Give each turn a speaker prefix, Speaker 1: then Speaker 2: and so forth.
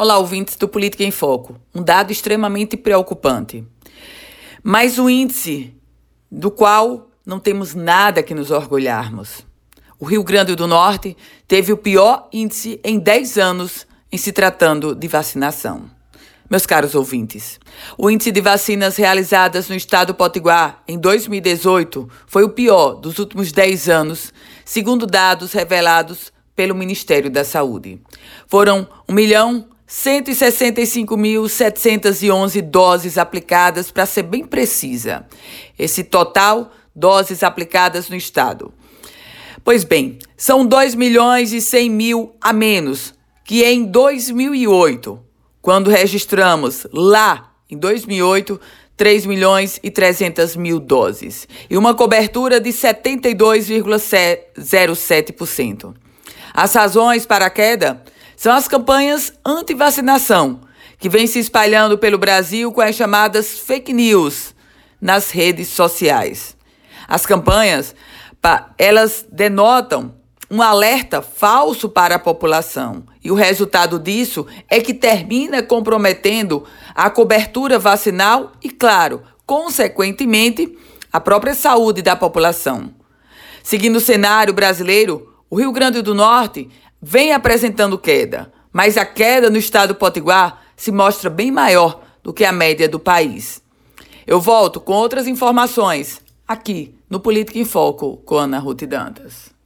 Speaker 1: Olá, ouvintes do Política em Foco. Um dado extremamente preocupante. Mais um índice do qual não temos nada que nos orgulharmos. O Rio Grande do Norte teve o pior índice em 10 anos em se tratando de vacinação. Meus caros ouvintes, o índice de vacinas realizadas no estado Potiguar em 2018 foi o pior dos últimos 10 anos, segundo dados revelados pelo Ministério da Saúde. Foram 1 milhão 165.711 doses aplicadas, para ser bem precisa. Esse total, doses aplicadas no estado. Pois bem, são 2 milhões e 100 mil a menos que em 2008, quando registramos lá em 2008 3 milhões e 300 mil doses e uma cobertura de 72,07%. As razões para a queda são as campanhas anti-vacinação, que vêm se espalhando pelo Brasil com as chamadas fake news nas redes sociais. As campanhas, elas denotam um alerta falso para a população. E o resultado disso é que termina comprometendo a cobertura vacinal e, claro, consequentemente, a própria saúde da população. Seguindo o cenário brasileiro, o Rio Grande do Norte vem apresentando queda, mas a queda no estado do Potiguar se mostra bem maior do que a média do país. Eu volto com outras informações aqui no Política em Foco com Ana Ruth Dantas.